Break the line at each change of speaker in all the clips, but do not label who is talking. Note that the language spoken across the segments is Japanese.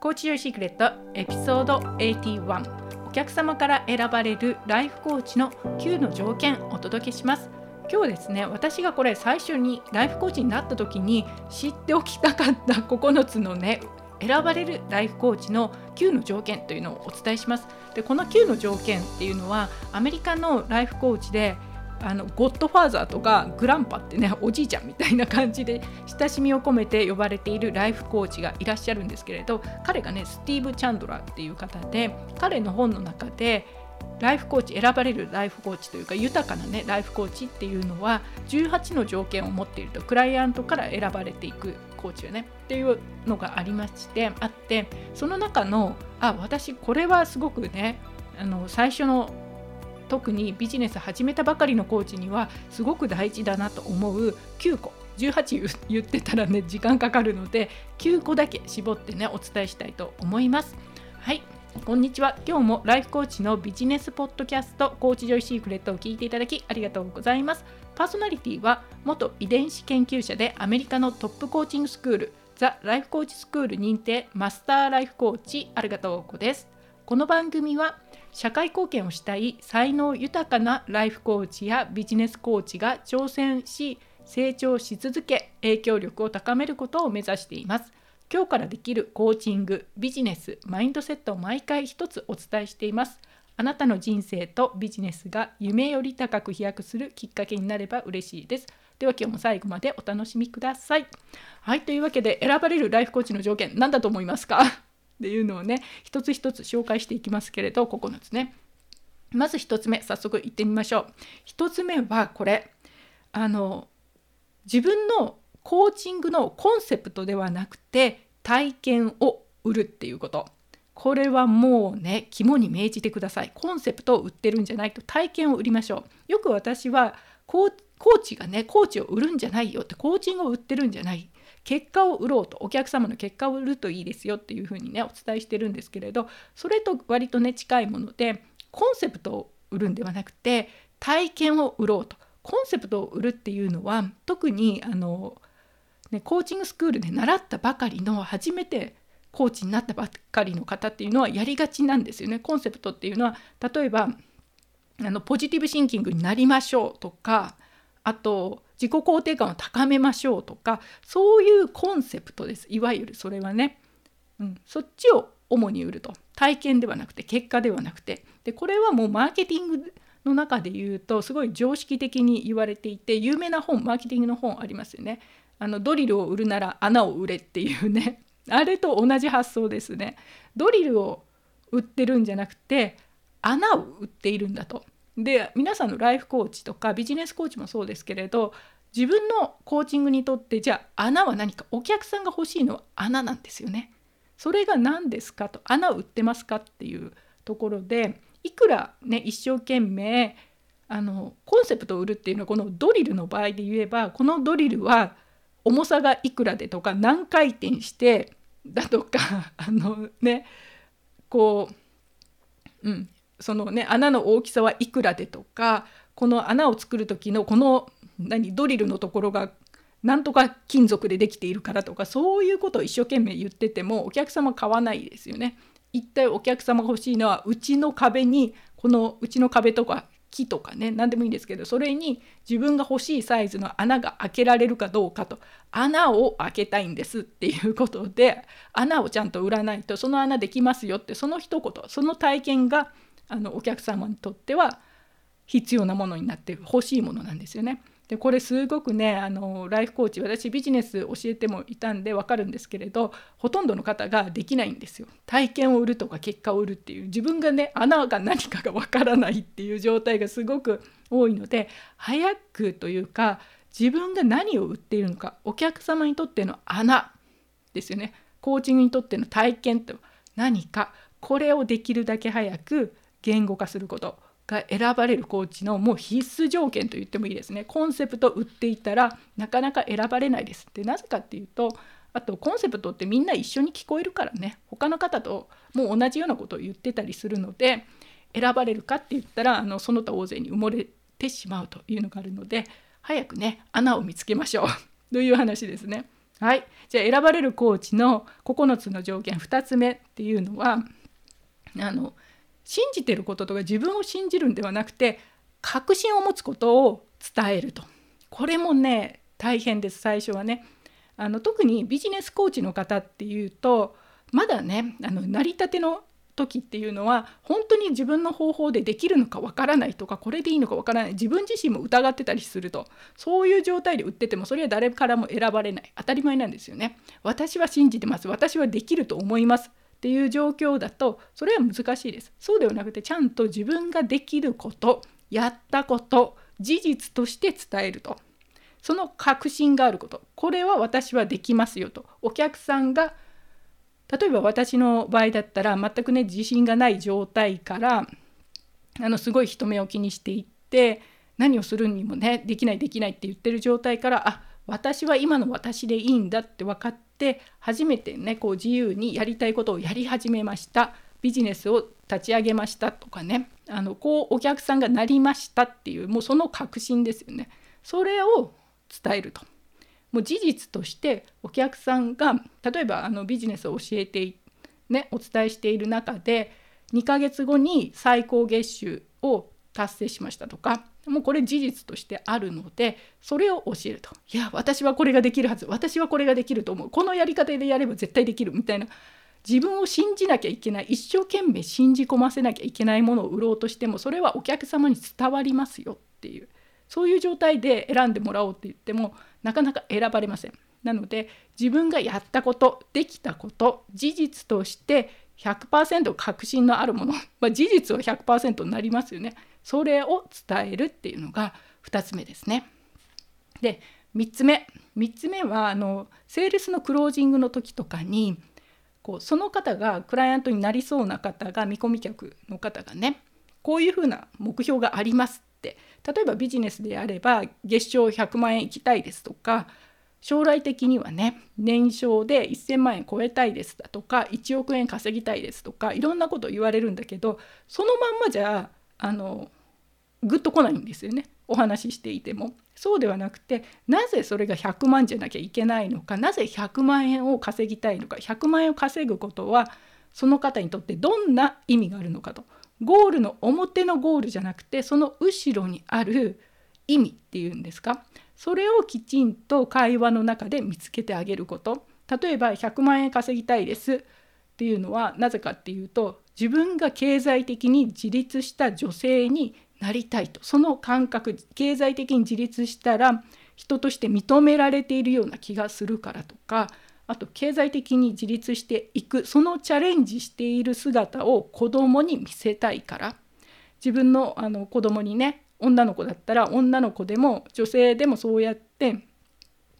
コーチ用シークレットエピソード81お客様から選ばれるライフコーチの9の条件お届けします。今日ですね私がこれ最初にライフコーチになった時に知っておきたかった9つのね選ばれるライフコーチの9の条件というのをお伝えします。でこの9の条件っていうのはアメリカのライフコーチであのゴッドファーザーとかグランパってねおじいちゃんみたいな感じで親しみを込めて呼ばれているライフコーチがいらっしゃるんですけれど彼がねスティーブ・チャンドラーっていう方で彼の本の中でライフコーチ選ばれるライフコーチというか豊かなねライフコーチっていうのは18の条件を持っているとクライアントから選ばれていくコーチよねっていうのがありましてあってその中のあ私これはすごくねあの最初の特にビジネス始めたばかりのコーチにはすごく大事だなと思う9個18言ってたらね時間かかるので9個だけ絞ってねお伝えしたいと思います。はい。こんにちは。今日もライフコーチのビジネスポッドキャスト Coach Joy Secret を聞いていただきありがとうございます。パーソナリティは元遺伝子研究者でアメリカのトップコーチングスクール The Life Coach School 認定マスターライフコーチありがとうこです。この番組は社会貢献をしたい才能豊かなライフコーチやビジネスコーチが挑戦し成長し続け影響力を高めることを目指しています。今日からできるコーチングビジネスマインドセットを毎回一つお伝えしています。あなたの人生とビジネスが夢より高く飛躍するきっかけになれば嬉しいです。では今日も最後までお楽しみください。はいというわけで選ばれるライフコーチの条件何だと思いますか？っていうのをね一つ一つ紹介していきますけれど9つね。まず1つ目早速いってみましょう。1つ目はこれ。あの自分のコーチングのコンセプトではなくて体験を売るっていうこと。これはもうね肝に銘じてください。コンセプトを売ってるんじゃないと体験を売りましょう。よく私はコーチがねコーチを売るんじゃないよってコーチングを売ってるんじゃない結果を売ろうとお客様の結果を売るといいですよっていうふうにねお伝えしてるんですけれどそれと割とね近いものでコンセプトを売るんではなくて体験を売ろうとコンセプトを売るっていうのは特にあの、ね、コーチングスクールで習ったばかりの初めてコーチになったばっかりの方っていうのはやりがちなんですよね。コンセプトっていうのは例えばあのポジティブシンキングになりましょうとかあと自己肯定感を高めましょうとかそういうコンセプトですいわゆるそれはね、うん、そっちを主に売ると体験ではなくて結果ではなくてでこれはもうマーケティングの中で言うとすごい常識的に言われていて有名な本マーケティングの本ありますよね。あのドリルを売るなら穴を売れっていうね あれと同じ発想ですね。ドリルを売ってるんじゃなくて穴を売っているんだと。で皆さんのライフコーチとかビジネスコーチもそうですけれど自分のコーチングにとってじゃあ穴は何かお客さんが欲しいのは穴なんですよね。それが何ですかと穴を売ってますかっていうところでいくらね一生懸命あのコンセプトを売るっていうのはこのドリルの場合で言えばこのドリルは重さがいくらでとか何回転してだとかあのねこううんそのね穴の大きさはいくらでとかこの穴を作る時のこの何ドリルのところがなんとか金属でできているからとかそういうことを一生懸命言っててもお客様買わないですよね。一体お客様が欲しいのはうちの壁にこのうちの壁とか木とかね何でもいいんですけどそれに自分が欲しいサイズの穴が開けられるかどうかと穴を開けたいんですっていうことで穴をちゃんと売らないとその穴できますよってその一言その体験があのお客様にとっては必要なものになって欲しいものなんですよね。でこれすごくねあのライフコーチ私ビジネス教えてもいたんで分かるんですけれどほとんどの方ができないんですよ。体験を売るとか結果を売るっていう自分がね穴が何かが分からないっていう状態がすごく多いので早くというか自分が何を売っているのかお客様にとっての穴ですよねコーチングにとっての体験と何かこれをできるだけ早く言語化することが選ばれるコーチのもう必須条件と言ってもいいですね。コンセプト売っていたらなかなか選ばれないですでなぜかっていうとあとコンセプトってみんな一緒に聞こえるからね。他の方ともう同じようなことを言ってたりするので選ばれるかって言ったらあのその他大勢に埋もれてしまうというのがあるので早くね穴を見つけましょう。という話ですね。はい。じゃあ選ばれるコーチの9つの条件2つ目っていうのはあの信じてることとか自分を信じるんではなくて確信を持つことを伝えると。これもね大変です。最初はね。あの特にビジネスコーチの方っていうとまだねあの成り立ての時っていうのは本当に自分の方法でできるのかわからないとかこれでいいのかわからない。自分自身も疑ってたりすると。そういう状態で売っててもそれは誰からも選ばれない。当たり前なんですよね。私は信じてます。私はできると思います。っていう状況だとそれは難しいです。そうではなくてちゃんと自分ができることやったこと事実として伝えると。その確信があること。これは私はできますよと。お客さんが例えば私の場合だったら全くね自信がない状態からあのすごい人目を気にしていって何をするにもねできないできないって言ってる状態からあ私は今の私でいいんだって分かって初めてねこう自由にやりたいことをやり始めました。ビジネスを立ち上げましたとかね。あのこうお客さんがなりましたっていうもうその確信ですよね。それを伝えると。もう事実としてお客さんが例えばあのビジネスを教えて、ね、お伝えしている中で2ヶ月後に最高月収を達成しましたとかもうこれ事実としてあるのでそれを教えると。いや私はこれができるはず。私はこれができると思う。このやり方でやれば絶対できるみたいな。自分を信じなきゃいけない。一生懸命信じ込ませなきゃいけないものを売ろうとしてもそれはお客様に伝わりますよっていう。そういう状態で選んでもらおうって言ってもなかなか選ばれません。なので自分がやったことできたこと事実として100%確信のあるもの、まあ、事実は100%になりますよね。それを伝えるっていうのが2つ目ですね。で3つ目3つ目はあのセールスのクロージングの時とかにこうその方がクライアントになりそうな方が見込み客の方がねこういうふうな目標がありますって例えばビジネスであれば月賞100万円いきたいですとか将来的にはね年商で1,000万円超えたいですだとか1億円稼ぎたいですとかいろんなこと言われるんだけどそのまんまじゃあのグッと来ないんですよね。お話ししていても。そうではなくてなぜそれが100万じゃなきゃいけないのか。なぜ100万円を稼ぎたいのか。100万円を稼ぐことはその方にとってどんな意味があるのかと。ゴールの表のゴールじゃなくてその後ろにある意味っていうんですか。それをきちんと会話の中で見つけてあげること。例えば100万円稼ぎたいです。っていうのはなぜかっていうと自分が経済的に自立した女性になりたいと。その感覚経済的に自立したら人として認められているような気がするからとかあと経済的に自立していくそのチャレンジしている姿を子供に見せたいから。自分のあの子供にね女の子だったら女の子でも女性でもそうやって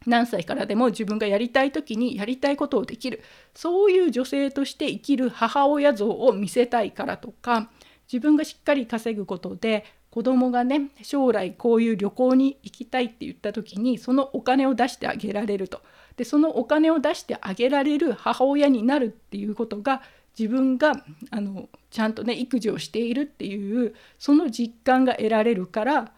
何歳からでも自分がやりたい時にやりたいことをできる。そういう女性として生きる母親像を見せたいからとか自分がしっかり稼ぐことで子供がね将来こういう旅行に行きたいって言った時にそのお金を出してあげられるとでそのお金を出してあげられる母親になるっていうことが自分があのちゃんとね育児をしているっていうその実感が得られるから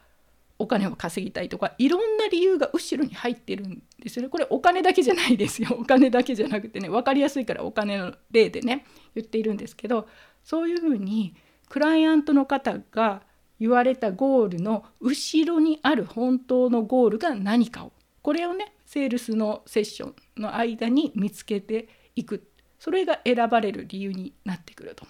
お金を稼ぎたいとかいろんな理由が後ろに入ってるんですよね。これお金だけじゃないですよ。お金だけじゃなくてね分かりやすいからお金の例でね言っているんですけどそういうふうにクライアントの方が言われたゴールの後ろにある本当のゴールが何かを。これをねセールスのセッションの間に見つけていく。それが選ばれる理由になってくると。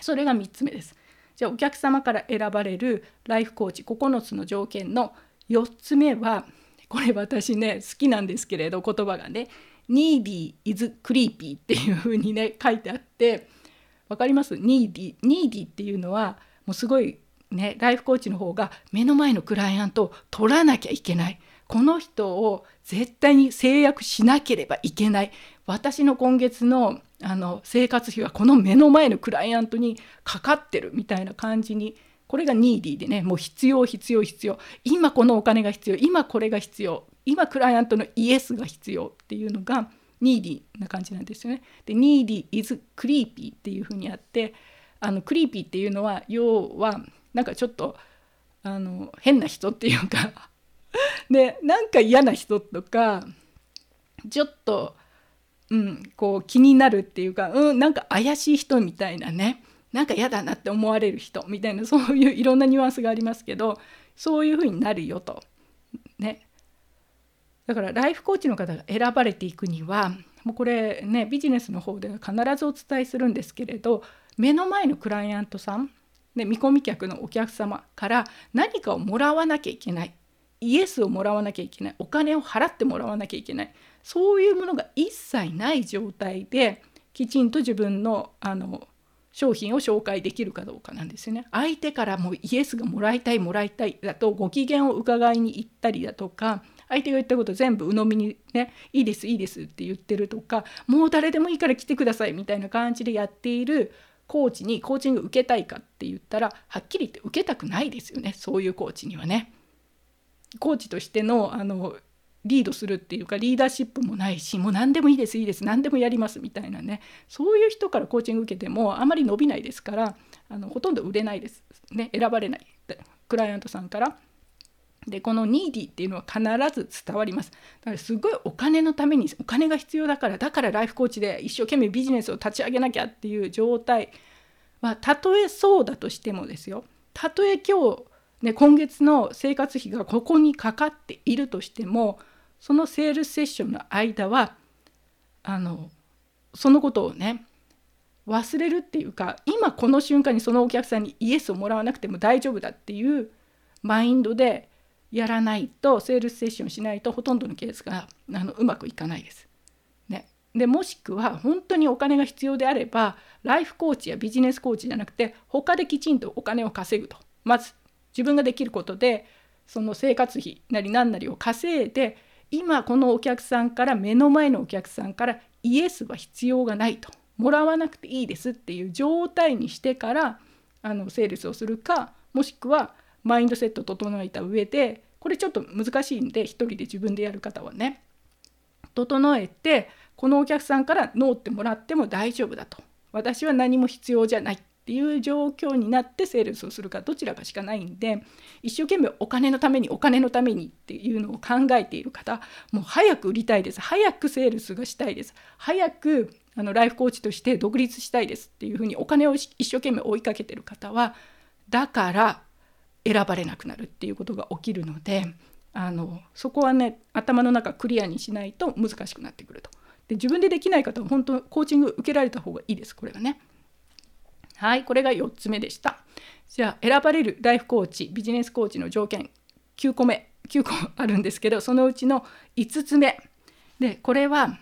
それが3つ目です。じゃあお客様から選ばれるライフコーチ9つの条件の4つ目はこれ私ね好きなんですけれど言葉がね needy is creepy っていう風にね書いてあって分かります？needy, needy っていうのはもうすごいねライフコーチの方が目の前のクライアントを取らなきゃいけない。この人を絶対に成約しなければいけない。私の今月のあの生活費はこの目の前のクライアントにかかってるみたいな感じにこれが needy でねもう必要必要必要。今このお金が必要今これが必要今クライアントのイエスが必要っていうのが needy な感じなんですよね。でニーディ is creepy っていうふうにあってあの creepy っていうのは要はなんかちょっとあの変な人っていうか でなんか嫌な人とかちょっと、うん、こう気になるっていうか、うん、なんか怪しい人みたいなねなんか嫌だなって思われる人みたいなそういういろんなニュアンスがありますけどそういうふうになるよと。ね、だからライフコーチの方が選ばれていくにはもうこれねビジネスの方では必ずお伝えするんですけれど目の前のクライアントさん、ね、見込み客のお客様から何かをもらわなきゃいけないイエスをもらわなきゃいけないお金を払ってもらわなきゃいけないそういうものが一切ない状態できちんと自分のあの商品を紹介できるかどうかなんですよね。相手からもイエスがもらいたいもらいたいだとご機嫌を伺いに行ったりだとか相手が言ったこと全部鵜呑みにねいいですいいですって言ってるとかもう誰でもいいから来てくださいみたいな感じでやっているコーチにコーチング受けたいかって言ったらはっきり言って受けたくないですよねそういうコーチにはね。コーチとしてのあのリードするっていうかリーダーシップもないしもう何でもいいですいいです何でもやりますみたいなねそういう人からコーチング受けてもあまり伸びないですからあのほとんど売れないですね選ばれないクライアントさんから。でこのニーディっていうのは必ず伝わります。だからすごいお金のためにお金が必要だからだからライフコーチで一生懸命ビジネスを立ち上げなきゃっていう状態はたとえそうだとしてもですよ。たとえ今日、ね、今月の生活費がここにかかっているとしてもそのセールスセッションの間はあのそのことをね忘れるっていうか今この瞬間にそのお客さんにイエスをもらわなくても大丈夫だっていうマインドでやらないとセールスセッションしないとほとんどのケースがあのうまくいかないです。ね、でもしくは本当にお金が必要であればライフコーチやビジネスコーチじゃなくて他できちんとお金を稼ぐと。まず自分ができることでその生活費なり何なりを稼いで今このお客さんから目の前のお客さんからイエスは必要がないと。もらわなくていいですっていう状態にしてからあのセールスをするかもしくはマインドセット整えた上でこれちょっと難しいんで一人で自分でやる方はね整えてこのお客さんからノーってもらっても大丈夫だと。私は何も必要じゃないっていう状況になってセールスをするかどちらかしかないんで一生懸命お金のためにお金のためにっていうのを考えている方もう早く売りたいです。早くセールスがしたいです。早くあのライフコーチとして独立したいですっていうふうにお金を一生懸命追いかけてる方はだから選ばれなくなるっていうことが起きるのであのそこはね頭の中クリアにしないと難しくなってくると。で自分でできない方は本当コーチング受けられた方がいいですこれはね。はいこれが4つ目でした。じゃあ選ばれるライフコーチビジネスコーチの条件9個目9個あるんですけどそのうちの5つ目でこれは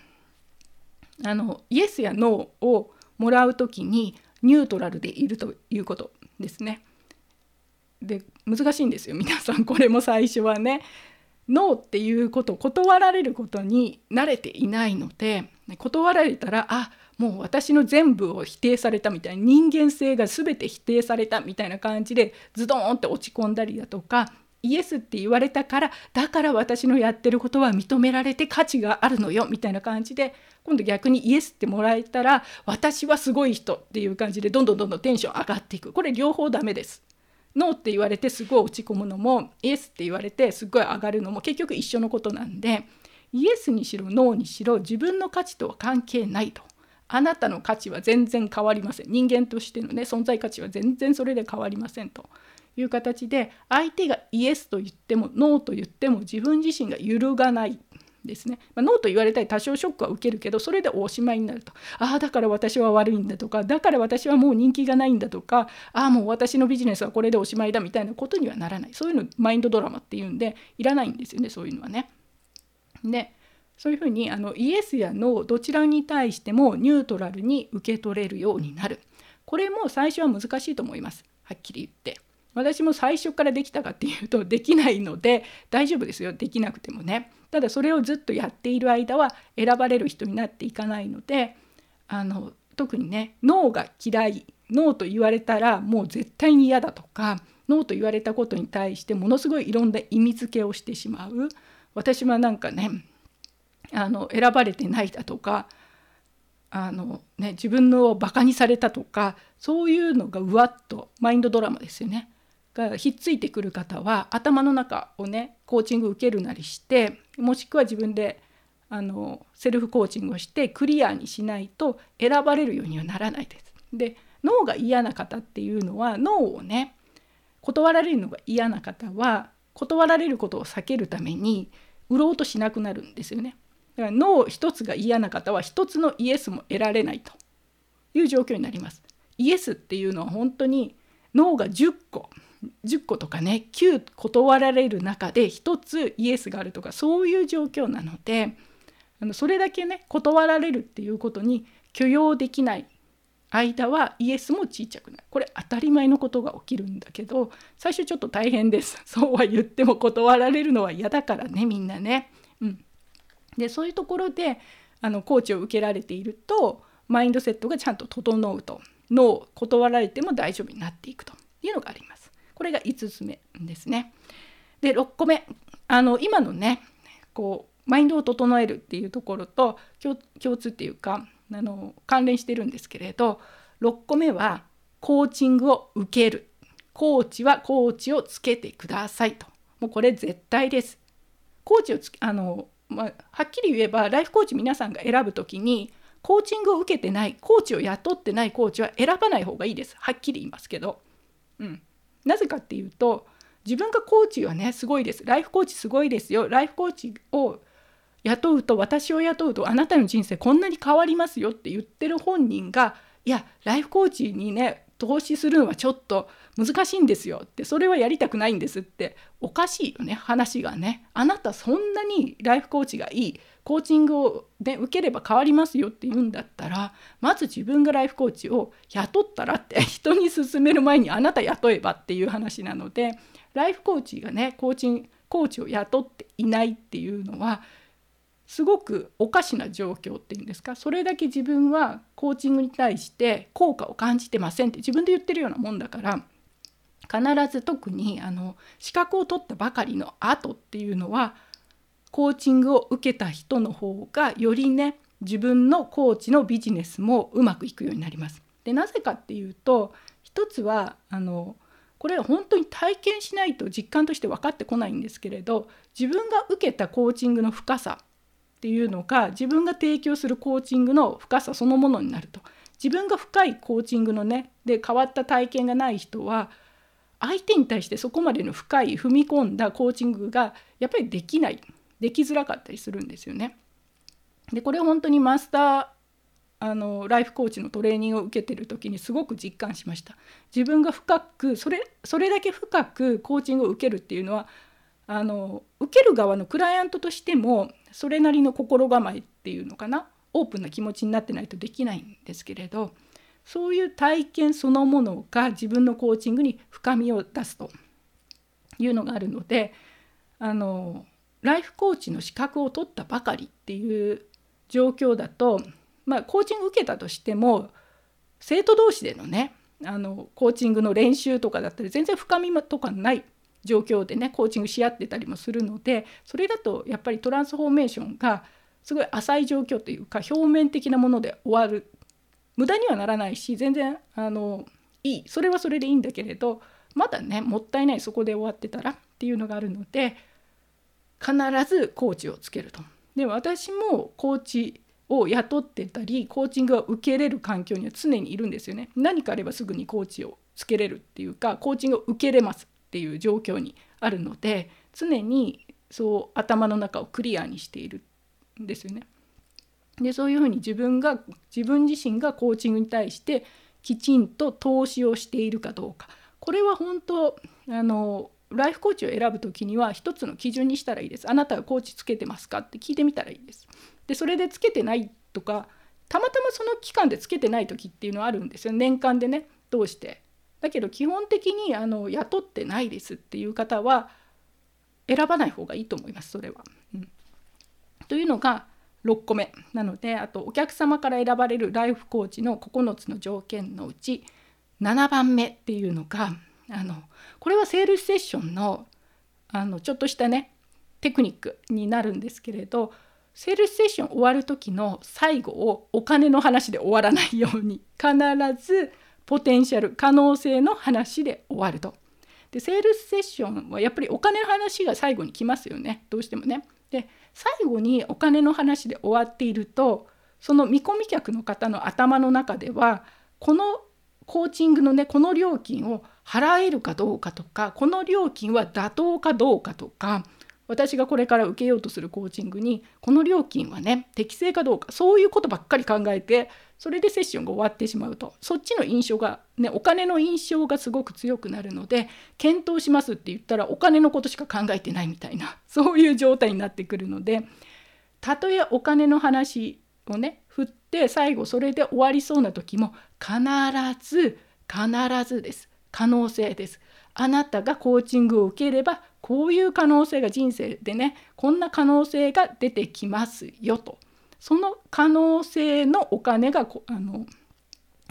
あのイエスやノーをもらう時にニュートラルでいるということですね。で難しいんですよ皆さん これも最初はね。ノーっていうこと断られることに慣れていないので断られたらあもう私の全部を否定されたみたいな人間性が全て否定されたみたいな感じでズドーンって落ち込んだりだとかイエスって言われたからだから私のやってることは認められて価値があるのよみたいな感じで今度逆にイエスってもらえたら私はすごい人っていう感じでどんどんどんどんテンション上がっていくこれ両方ダメです。ノーって言われてすごい落ち込むのもイエスって言われてすごい上がるのも結局一緒のことなんでイエスにしろノーにしろ自分の価値とは関係ないと。あなたの価値は全然変わりません。人間としてのね存在価値は全然それで変わりませんと。いう形で相手がイエスと言ってもノーと言っても自分自身が揺るがない。ですね、まあ、ノーと言われたり多少ショックは受けるけどそれでおしまいになると。ああだから私は悪いんだとかだから私はもう人気がないんだとかああもう私のビジネスはこれでおしまいだみたいなことにはならない。そういうのマインドドラマっていうんでいらないんですよねそういうのはね。でそういうふうにあのイエスやノーどちらに対してもニュートラルに受け取れるようになる。これも最初は難しいと思います。はっきり言って。私も最初からできたかっていうとできないので大丈夫ですよ。できなくてもね。ただそれをずっとやっている間は選ばれる人になっていかないのであの特にね脳が嫌い脳と言われたらもう絶対に嫌だとか脳と言われたことに対してものすごいいろんな意味付けをしてしまう。私はなんかねあの選ばれてないだとかあの、ね、自分のバカにされたとかそういうのがうわっとマインドドラマですよね。がひっついてくる方は頭の中をねコーチング受けるなりしてもしくは自分であのセルフコーチングをしてクリアにしないと選ばれるようにはならないです。で脳が嫌な方っていうのは脳をね断られるのが嫌な方は断られることを避けるために売ろうとしなくなるんですよね。だから脳一つが嫌な方は一つのイエスも得られないという状況になります。イエスっていうのは本当に脳が10個10個とかね9断られる中で1つイエスがあるとかそういう状況なのであのそれだけね断られるっていうことに許容できない間はイエスもちっちゃくなるこれ当たり前のことが起きるんだけど最初ちょっと大変です。そうは言っても断られるのは嫌だからねみんなね。うん、でそういうところであのコーチを受けられているとマインドセットがちゃんと整うと。脳断られても大丈夫になっていくと。いうのがあります。これが5つ目ですね。で6個目あの今のねこうマインドを整えるっていうところと共通っていうかあの関連してるんですけれど6個目はコーチングを受けるコーチはコーチをつけてくださいともうこれ絶対です。コーチをつあの、まあ、はっきり言えばライフコーチ皆さんが選ぶ時にコーチングを受けてないコーチを雇ってないコーチは選ばない方がいいですはっきり言いますけど。うん、なぜかっていうと自分がコーチはねすごいです。ライフコーチすごいですよ。ライフコーチを雇うと私を雇うとあなたの人生こんなに変わりますよって言ってる本人がいやライフコーチにね投資するのはちょっと難しいんですよってそれはやりたくないんですっておかしいよね話がね。あなたそんなにライフコーチがいいコーチングを、ね、受ければ変わりますよって言うんだったらまず自分がライフコーチを雇ったらって 人に勧める前にあなた雇えばっていう話なのでライフコーチがねコーチコーチを雇っていないっていうのはすごくおかしな状況っていうんですか？それだけ自分はコーチングに対して効果を感じてませんって自分で言ってるようなもんだから必ず特にあの資格を取ったばかりの後っていうのはコーチングを受けた人の方がよりね自分のコーチのビジネスもうまくいくようになります。でなぜかっていうと一つはあのこれ本当に体験しないと実感として分かってこないんですけれど自分が受けたコーチングの深さっていうのが自分が提供するコーチングの深さそのものになると自分が深いコーチングのねで変わった体験がない人は相手に対してそこまでの深い踏み込んだコーチングがやっぱりできないできづらかったりするんですよね。でこれは本当にマスターあのライフコーチのトレーニングを受けてる時にすごく実感しました自分が深くそれそれだけ深くコーチングを受けるっていうのはあの受ける側のクライアントとしてもそれなりの心構えっていうのかな？オープンな気持ちになってないとできないんですけれどそういう体験そのものが自分のコーチングに深みを出すというのがあるのであのライフコーチの資格を取ったばかりっていう状況だと、まあ、コーチング受けたとしても生徒同士でのねあのコーチングの練習とかだったり全然深みとかない状況でねコーチングし合ってたりもするのでそれだとやっぱりトランスフォーメーションがすごい浅い状況というか表面的なもので終わる無駄にはならないし全然あのいいそれはそれでいいんだけれどまだねもったいないそこで終わってたらっていうのがあるので必ずコーチをつけると。で私もコーチを雇ってたりコーチングを受けれる環境には常にいるんですよね。何かあればすぐにコーチをつけれるっていうかコーチングを受けれますっていう状況にあるので常にそう頭の中をクリアにしているんですよね。でそういうふうに自分が自分自身がコーチングに対してきちんと投資をしているかどうかこれは本当あのライフコーチを選ぶ時には一つの基準にしたらいいです。あなたはコーチつけてますかって聞いてみたらいいです。でそれでつけてないとかたまたまその期間でつけてない時っていうのはあるんですよ年間でねどうしてだけど基本的にあの雇ってないですっていう方は選ばない方がいいと思いますそれは。うん、というのが6個目なのであとお客様から選ばれるライフコーチの9つの条件のうち7番目っていうのがあのこれはセールスセッションのあのちょっとしたねテクニックになるんですけれどセールスセッション終わる時の最後をお金の話で終わらないように必ずポテンシャル可能性の話で終わると。でセールスセッションはやっぱりお金の話が最後に来ますよねどうしてもね。で最後にお金の話で終わっているとその見込み客の方の頭の中ではこのコーチングのねこの料金を払えるかどうかとかこの料金は妥当かどうかとか私がこれから受けようとするコーチングにこの料金はね適正かどうかそういうことばっかり考えてそれでセッションが終わってしまうと。そっちの印象がねお金の印象がすごく強くなるので検討しますって言ったらお金のことしか考えてないみたいなそういう状態になってくるのでたとえお金の話をね振って最後それで終わりそうな時も必ず必ずです。可能性です。あなたがコーチングを受ければこういう可能性が人生でねこんな可能性が出てきますよとその可能性のお金があの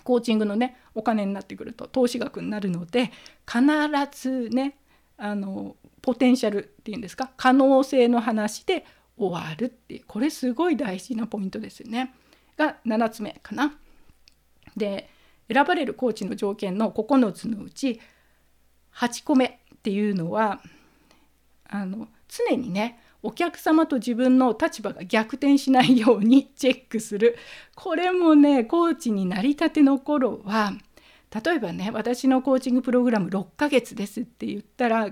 コーチングのねお金になってくると投資額になるので必ずねあのポテンシャルっていうんですか可能性の話で終わるっていうこれすごい大事なポイントですよね。が7つ目かな。で選ばれるコーチの条件の9つのうち8個目っていうのはあの常にねお客様と自分の立場が逆転しないようにチェックするこれもねコーチになりたての頃は例えばね私のコーチングプログラム6ヶ月ですって言ったら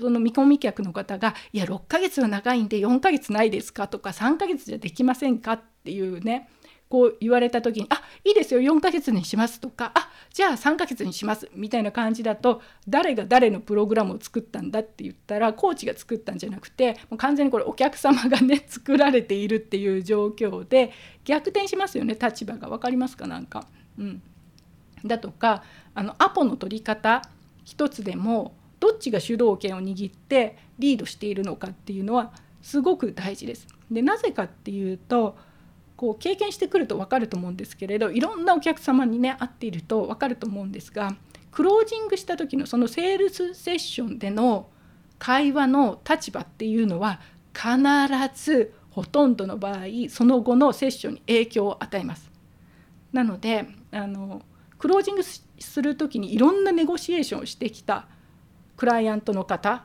その見込み客の方が「いや6ヶ月は長いんで4ヶ月ないですか?」とか「3ヶ月じゃできませんか?」っていうねこう言われた時に「あいいですよ4ヶ月にします」とか「あじゃあ3ヶ月にします」みたいな感じだと誰が誰のプログラムを作ったんだって言ったらコーチが作ったんじゃなくてもう完全にこれお客様がね 作られているっていう状況で逆転しますよね立場が分かりますかなんか。うん、だとかあのアポの取り方一つでもどっちが主導権を握ってリードしているのかっていうのはすごく大事です。でなぜかっていうとこう経験してくると分かると思うんですけれどいろんなお客様にね会っていると分かると思うんですがクロージングした時のそのセールスセッションでの会話の立場っていうのは必ずほとんどの場合その後のセッションに影響を与えます。なのであのクロージングする時にいろんなネゴシエーションをしてきたクライアントの方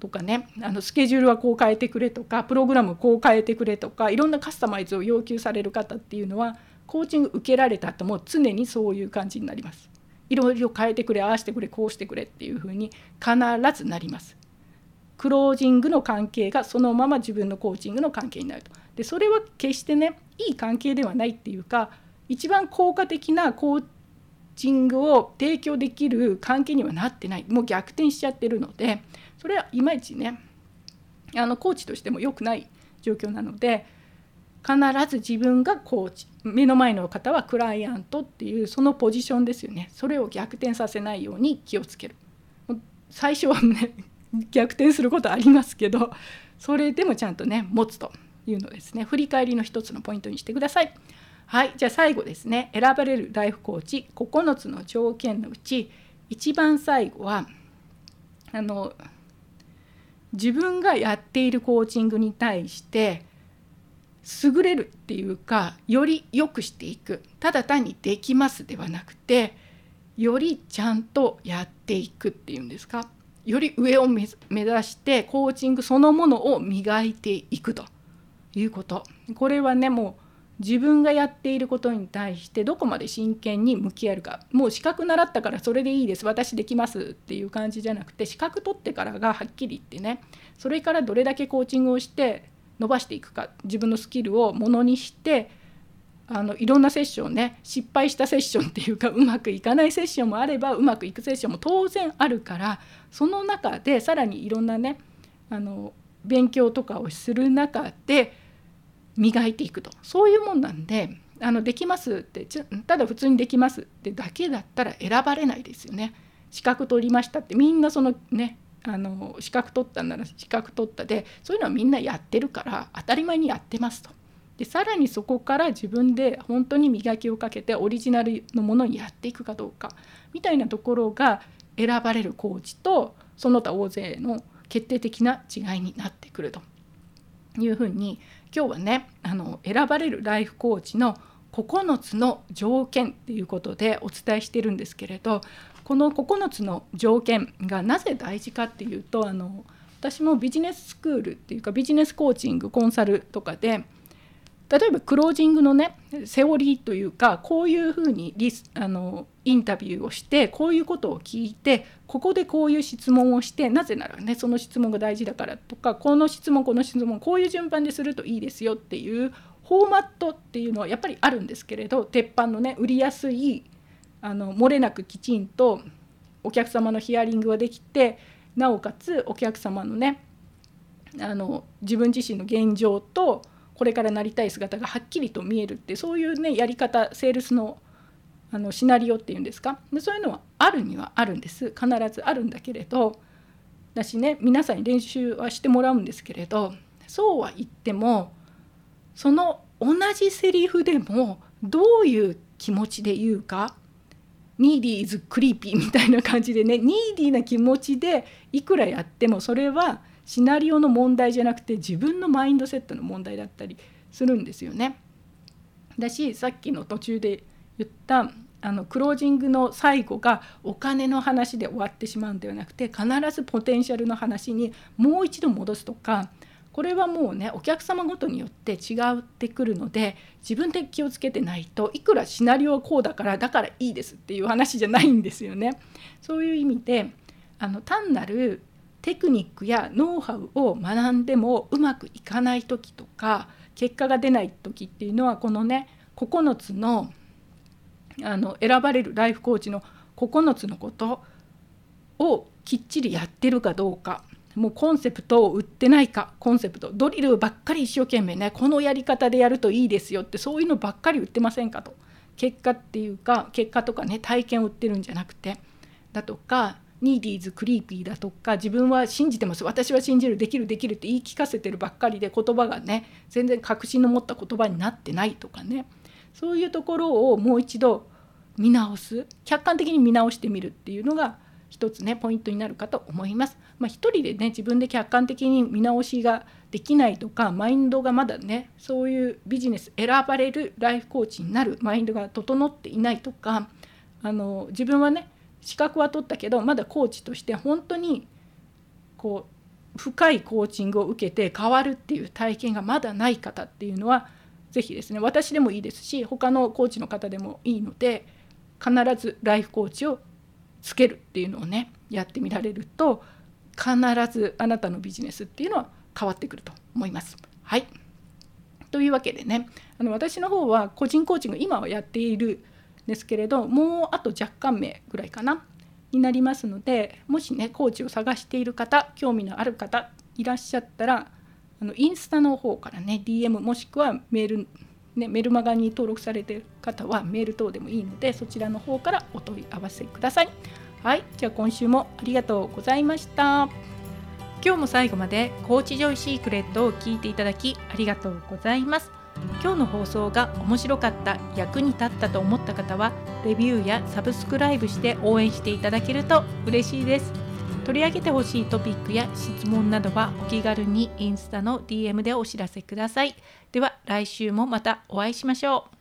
とかねあのスケジュールはこう変えてくれとかプログラムこう変えてくれとかいろんなカスタマイズを要求される方っていうのはコーチング受けられた後も常にそういう感じになります。いろいろ変えてくれああしてくれこうしてくれっていうふうに必ずなります。クロージングの関係がそのまま自分のコーチングの関係になると。でそれは決してねいい関係ではないっていうか一番効果的なコーチングを提供できる関係にはなってないもう逆転しちゃってるのでそれはいまいちねあのコーチとしても良くない状況なので必ず自分がコーチ目の前の方はクライアントっていうそのポジションですよね。それを逆転させないように気をつける。最初はね逆転することありますけどそれでもちゃんとね持つというのですね。振り返りの一つのポイントにしてください。はいじゃあ最後ですね。選ばれるライフコーチ9つの条件のうち一番最後はあの自分がやっているコーチングに対して優れるっていうかより良くしていく。ただ単にできますではなくてよりちゃんとやっていくっていうんですか。より上を目指してコーチングそのものを磨いていくということ。これはねもう自分がやっていることに対してどこまで真剣に向き合えるか。もう資格習ったからそれでいいです。私できますっていう感じじゃなくて資格取ってからがはっきり言ってね。それからどれだけコーチングをして伸ばしていくか自分のスキルをものにしてあのいろんなセッションね失敗したセッションっていうかうまくいかないセッションもあればうまくいくセッションも当然あるからその中でさらにいろんなねあの勉強とかをする中で磨いていくとそういうもんなんであのできますってただ普通にできますってだけだったら選ばれないですよね。資格取りましたってみんなそのねあの資格取ったんなら資格取ったでそういうのはみんなやってるから当たり前にやってますと。でさらにそこから自分で本当に磨きをかけてオリジナルのものにやっていくかどうかみたいなところが選ばれるコーチとその他大勢の決定的な違いになってくるというふうに今日はねあの選ばれるライフコーチの9つの条件っていうことでお伝えしてるんですけれどこの9つの条件がなぜ大事かっていうとあの私もビジネススクールっていうかビジネスコーチングコンサルとかで例えばクロージングのねセオリーというかこういうふうにリスあのインタビューをしてこういうことを聞いてここでこういう質問をしてなぜならねその質問が大事だからとかこの質問この質問こういう順番でするといいですよっていうフォーマットっていうのはやっぱりあるんですけれど鉄板のね売りやすいあの漏れなくきちんとお客様のヒアリングができてなおかつお客様のねあの自分自身の現状とこれからなりたい姿がはっきりと見えるってそういうねやり方セールスのあのシナリオっていうんですか？でそういうのはあるにはあるんです。必ずあるんだけれどだしね皆さんに練習はしてもらうんですけれどそうは言ってもその同じセリフでもどういう気持ちで言うか？needy's creepy みたいな感じでね needy な気持ちでいくらやってもそれはシナリオの問題じゃなくて自分のマインドセットの問題だったりするんですよね。だしさっきの途中で言ったあのクロージングの最後がお金の話で終わってしまうんではなくて必ずポテンシャルの話にもう一度戻すとかこれはもうねお客様ごとによって違ってくるので自分で気をつけてないといくらシナリオはこうだからだからいいですっていう話じゃないんですよね。そういう意味であの単なるテクニックやノウハウを学んでもうまくいかない時とか結果が出ない時っていうのはこのね9つのあの選ばれるライフコーチの9つのことをきっちりやってるかどうか。もうコンセプトを売ってないかコンセプトドリルばっかり一生懸命ねこのやり方でやるといいですよってそういうのばっかり売ってませんかと。結果っていうか結果とかね体験を売ってるんじゃなくて。だとか needy's creepy だとか自分は信じてます。私は信じるできるできるって言い聞かせてるばっかりで言葉がね全然確信の持った言葉になってないとかね。そういうところをもう一度見直す。客観的に見直してみるっていうのが一つねポイントになるかと思います。まあ、一人でね自分で客観的に見直しができないとかマインドがまだねそういうビジネス選ばれるライフコーチになるマインドが整っていないとかあの自分はね資格は取ったけどまだコーチとして本当にこう深いコーチングを受けて変わるっていう体験がまだない方っていうのは是非ですね私でもいいですし他のコーチの方でもいいので必ずライフコーチをつけるっていうのをねやってみられると必ずあなたのビジネスっていうのは変わってくると思います。はいというわけでねあの私の方は個人コーチング今はやっているですけれどもうあと若干名ぐらいかなになりますのでもしねコーチを探している方興味のある方いらっしゃったらあのインスタの方からね DM もしくはメール、ね、メルマガに登録されている方はメール等でもいいのでそちらの方からお問い合わせください。はい、じゃあ今週もありがとうございました。今日も最後まで Coach Joy Secret を聞いていただきありがとうございます。今日の放送が面白かった役に立ったと思った方はレビューやサブスクライブして応援していただけると嬉しいです。取り上げてほしいトピックや質問などはお気軽にインスタの DM でお知らせください。では来週もまたお会いしましょう。